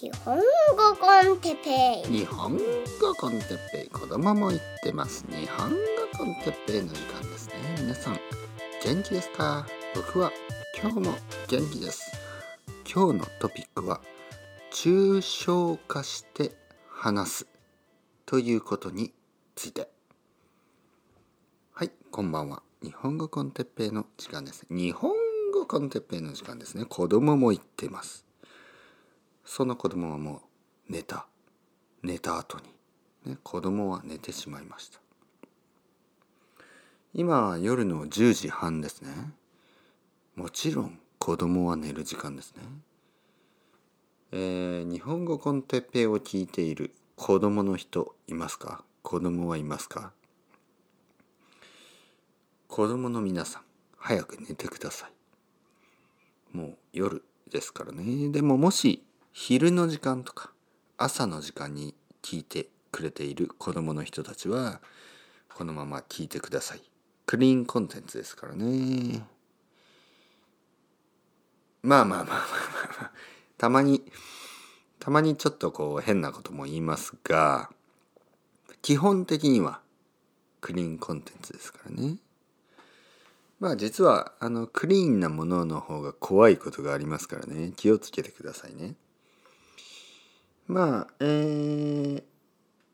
日本語 con Teppei。日本語 con Teppei。子供も言ってます。日本語 con Teppei の時間ですね。皆さん元気ですか？僕は今日も元気です。今日のトピックは抽象化して話すということについて。はいこんばんは。日本語 con Teppei の時間です。日本語コンテッペイの時間ですね。子供も言ってます。その子供はもう寝た。寝た後に、ね、子供は寝てしまいました。今は夜の10時半ですね。もちろん子供は寝る時間ですね。えー、日本語コンテッペイを聞いている子供の人いますか？子供はいますか？子供の皆さん早く寝てください。もう夜ですからね。でももし昼の時間とか朝の時間に聞いてくれている子供の人たちはこのまま聞いてください。クリーンコンテンツですからね。まあまあまあまあまあたまにたまにちょっとこう変なことも言いますが基本的にはクリーンコンテンツですからね。まあ実はあのクリーンなものの方が怖いことがありますからね。気をつけてくださいね。まあえー、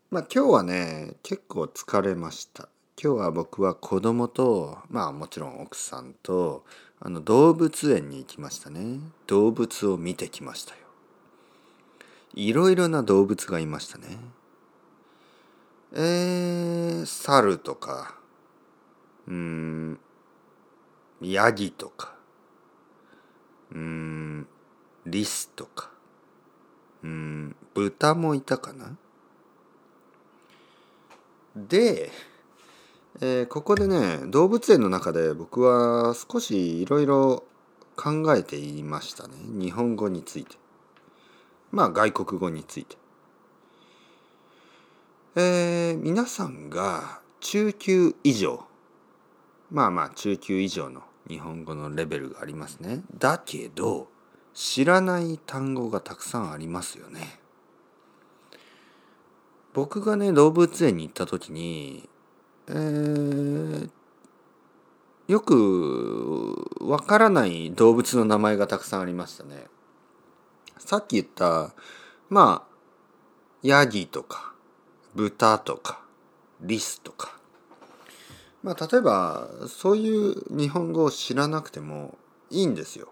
まあ今日はね結構疲れました。今日は僕は子供とまあもちろん奥さんとあの動物園に行きましたね。動物を見てきましたよ。いろいろな動物がいましたね。えー、猿とかうんヤギとかうんリスとかうん豚もいたかな？で、えー、ここでね動物園の中で僕は少しいろいろ考えていましたね。日本語について。まあ外国語について。えー、皆さんが中級以上。まあまあ中級以上の日本語のレベルがありますね。だけど知らない単語がたくさんありますよね。僕がね動物園に行った時に、えー、よくわからない動物の名前がたくさんありましたね。さっき言ったまあヤギとか豚とかリスとかまあ例えばそういう日本語を知らなくてもいいんですよ。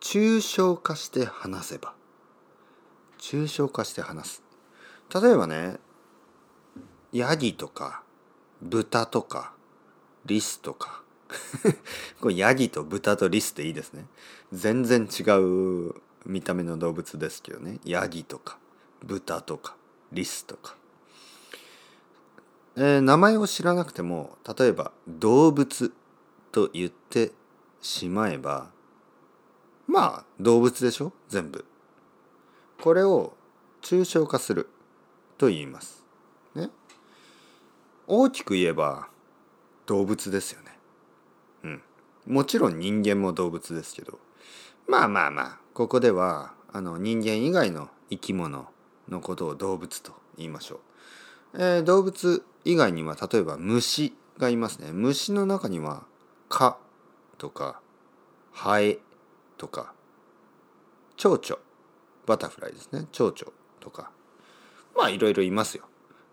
抽象化して話せば。抽象化して話す。例えばねヤギとか豚とかリスとか。これヤギと豚とリスでいいですね。全然違う見た目の動物ですけどね。ヤギとか豚とかリスとか、えー、名前を知らなくても例えば動物と言ってしまえばまあ動物でしょ？全部。これを抽象化すると言います。ね？大きく言えば動物ですよね。うん。もちろん人間も動物ですけど。まあまあまあここではあの人間以外の生き物のことを動物と言いましょう、えー、動物以外には例えば虫がいますね。虫の中には蚊とかハエとか蝶々バタフライですね蝶々とかまあいろいろいますよ。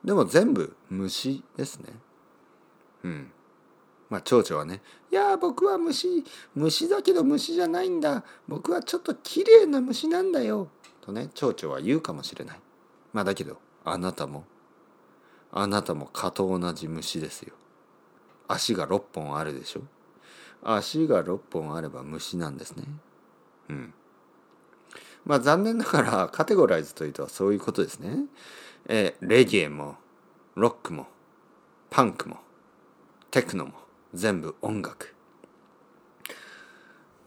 でも全部虫ですね。うん。まあ蝶々はね「いや僕は虫虫だけど虫じゃないんだ。僕はちょっと綺麗な虫なんだよ」とね蝶々は言うかもしれない。まあだけどあなたもあなたも蚊と同じ虫ですよ。足が6本あるでしょ？足が6本あれば虫なんですね。うん。まあ残念ながらカテゴライズというとそういうことですね。えー、レゲエもロックもパンクもテクノも全部音楽。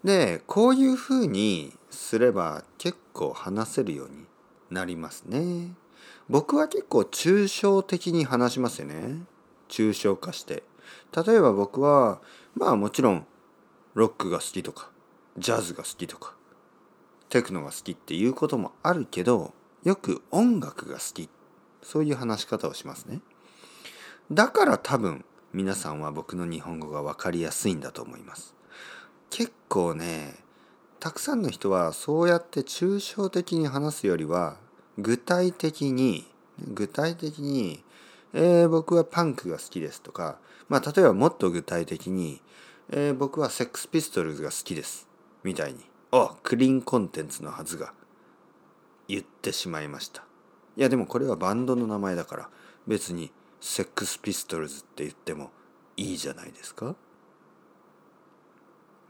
でこういうふうにすれば結構話せるようになりますね。僕は結構抽象的に話しますよね。抽象化して。例えば僕はまあもちろんロックが好きとかジャズが好きとかテクノが好きっていうこともあるけどよく音楽が好き。そういう話し方をしますね。だから多分皆さんは僕の日本語が分かりやすいんだと思います。結構ねたくさんの人はそうやって抽象的に話すよりは具体的に具体的に、えー、僕はパンクが好きですとか、まあ、例えばもっと具体的に、えー、僕はセックスピストルズが好きです。みたいにあクリーンコンテンツのはずが言ってしまいました。いやでもこれはバンドの名前だから別にセックスピストルズって言ってもいいじゃないですか。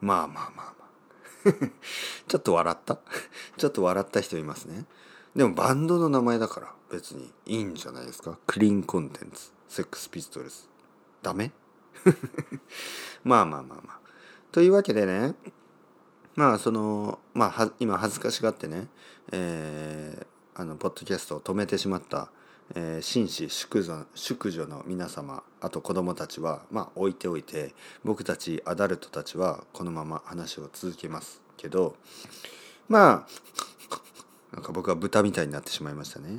まあまあまあまあ。ちょっと笑った？ちょっと笑った人いますね。でもバンドの名前だから別にいいんじゃないですか。クリーンコンテンツセックスピストルズ。ダメ？まあまあまあまあ。というわけでねまあそのまあ今恥ずかしがってね、えー、あのポッドキャストを止めてしまった、えー、紳士淑女淑女の皆様あと子供たちはまあ置いておいて僕たちアダルトたちはこのまま話を続けますけどまあなんか僕は豚みたいになってしまいましたね。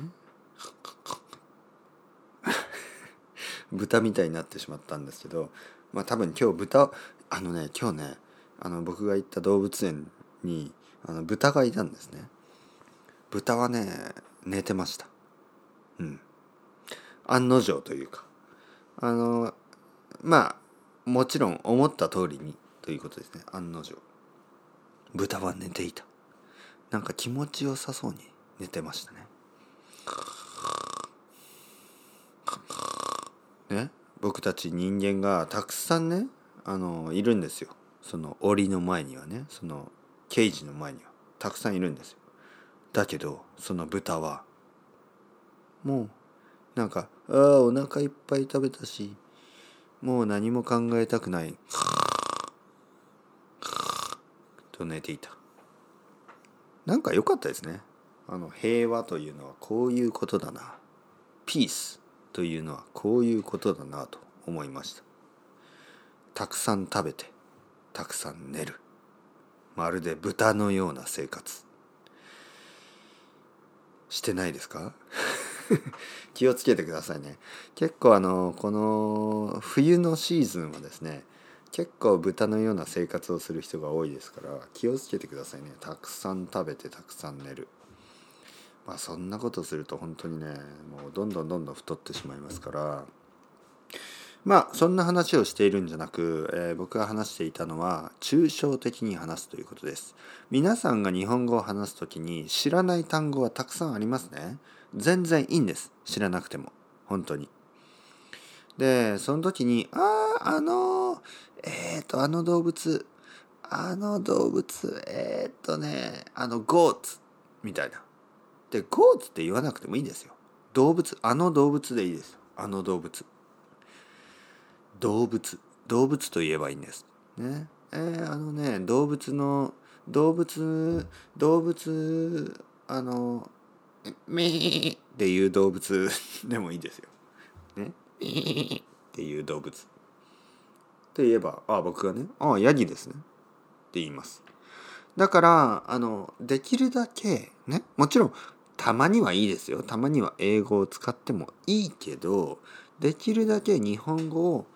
豚みたいになってしまったんですけどまあ多分今日豚あのね今日ねあの僕が行った動物園にあの豚がいたんですね。豚はね寝てました。うん。案の定というか。あのまあもちろん思った通りにということですね。案の定。豚は寝ていた。なんか気持ちよさそうに寝てましたね。ね？僕たち人間がたくさんねあのいるんですよ。その檻の前にはねそのケージの前にはたくさんいるんですよ。だけどその豚はもうなんかああお腹いっぱい食べたしもう何も考えたくないと寝ていた。なんか良かったですね。あの平和というのはこういうことだな。ピースというのはこういうことだなと思いました。たくさん食べてたくさん寝る。まるで豚のような生活。してないですか？気をつけてくださいね。結構あのこの冬のシーズンはですね結構豚のような生活をする人が多いですから気をつけてくださいね。たくさん食べてたくさん寝る。まあそんなことすると本当にねもうどんどんどんどん太ってしまいますからまあそんな話をしているんじゃなく、えー、僕が話していたのは抽象的に話すということです。皆さんが日本語を話す時に知らない単語はたくさんありますね。全然いいんです。知らなくても。本当に。でその時に「あああのえっ、ー、とあの動物。あの動物えっ、ー、とねあのゴーツ」みたいな。でゴーツって言わなくてもいいんですよ。動物あの動物でいいです。あの動物。動物動物と言えばいいんですねえー、あのね動物の動物動物あのめーっていう動物 でもいいですよ。ねっていう動物。と言えばあ僕がねああヤギですねって言います。だからあのできるだけねもちろんたまにはいいですよたまには英語を使ってもいいけどできるだけ日本語を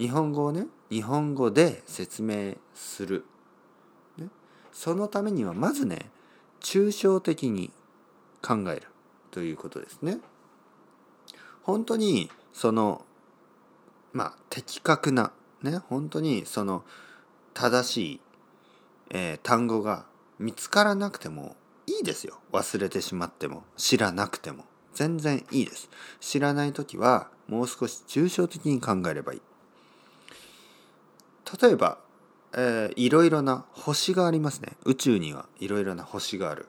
日本語をね日本語で説明する、ね、そのためにはまずね抽象的に考えるということですね。本当にそのまあ的確なね本当にその正しい、えー、単語が見つからなくてもいいですよ。忘れてしまっても知らなくても。全然いいです。知らない時はもう少し抽象的に考えればいい。例えば、えー、いろいろな星がありますね。宇宙にはいろいろな星がある。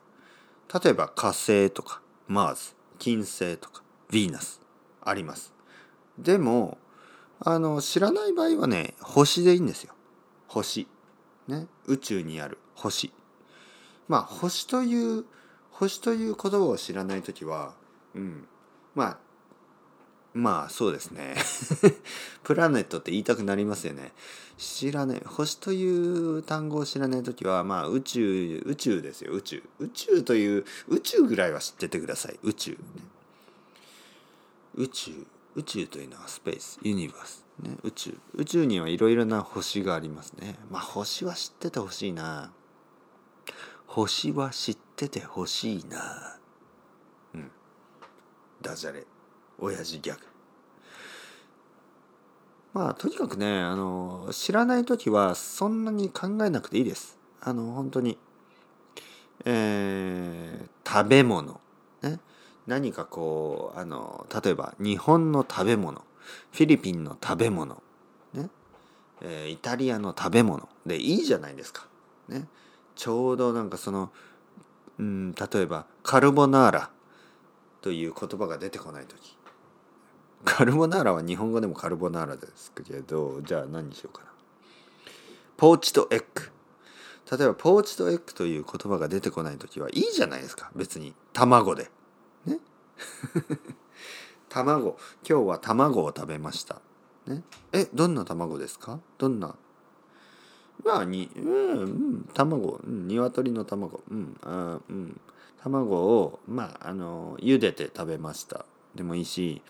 例えば火星とかマーズ金星とかヴィーナスあります。でもあの知らない場合はね星でいいんですよ。星。ね。宇宙にある星。まあ星という星という言葉を知らない時はうん。まあまあそうですね。プラネットって言いたくなりますよね。知らない星という単語を知らない時はまあ宇宙宇宙ですよ。宇宙。宇宙という宇宙ぐらいは知っててください。宇宙、宇宙。宇宙というのはスペースユニバース、ね、宇宙。宇宙にはいろいろな星がありますね。まあ星は知っててほしいな。星は知っててほしいな。うん。ダジャレ。親父ギャグ。まあとにかくねあの知らない時はそんなに考えなくていいです。あの本当に。えー、食べ物。ね。何かこうあの例えば日本の食べ物。フィリピンの食べ物。ね、えー、イタリアの食べ物。でいいじゃないですか。ね。ちょうどなんかその、うん、例えばカルボナーラという言葉が出てこない時。カルボナーラは日本語でもカルボナーラですけどじゃあ何にしようかな。ポーチとエッグ。例えばポーチとエッグという言葉が出てこない時はいいじゃないですか。別に卵で。ね。卵。今日は卵を食べました。ね。えどんな卵ですか？どんな？まあにうん、うん、卵、うん、鶏の卵。うんあうん。卵をまああの茹でて食べました。でもいいし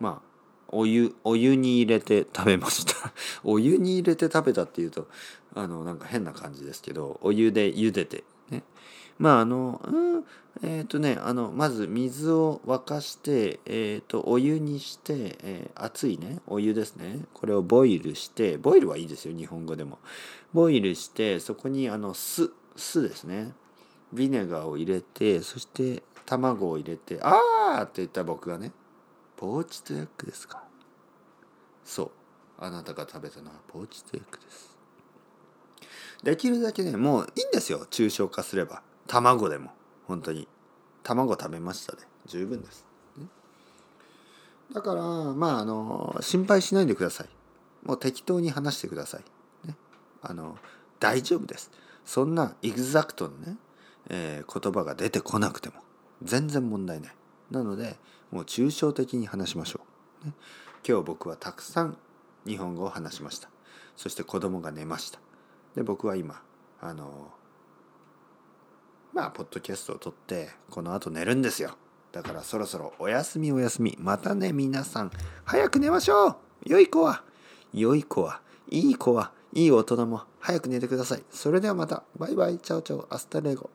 まあお湯お湯に入れて食べました。お湯に入れて食べたっていうとあのなんか変な感じですけどお湯で茹でてね。まああの、うん、えっ、ー、とねあのまず水を沸かしてえっ、ー、とお湯にして、えー、熱いねお湯ですね。これをボイルしてボイルはいいですよ日本語でも。ボイルしてそこにあの酢酢ですね。ビネガーを入れてそして卵を入れて「あー!」って言った僕がねポーチドエッグですか？そう。あなたが食べたのはポーチドエッグです。できるだけねもういいんですよ。抽象化すれば。卵でも。本当に。卵食べましたで十分です、ね、だからまああの心配しないでください。もう適当に話してください、ね、あの大丈夫です。そんなエグザクトのね、えー、言葉が出てこなくても。全然問題ない。なのでもう抽象的に話しましょう、ね、今日僕はたくさん日本語を話しました。そして子供が寝ました。で僕は今あのまあポッドキャストを録ってこの後寝るんですよ。だからそろそろおやすみおやすみ。またね皆さん。早く寝ましょう。良い子は。良い子は。いい子は。いい大人も。早く寝てください。それではまた。バイバイ。 Ciao ciao。 Hasta luego。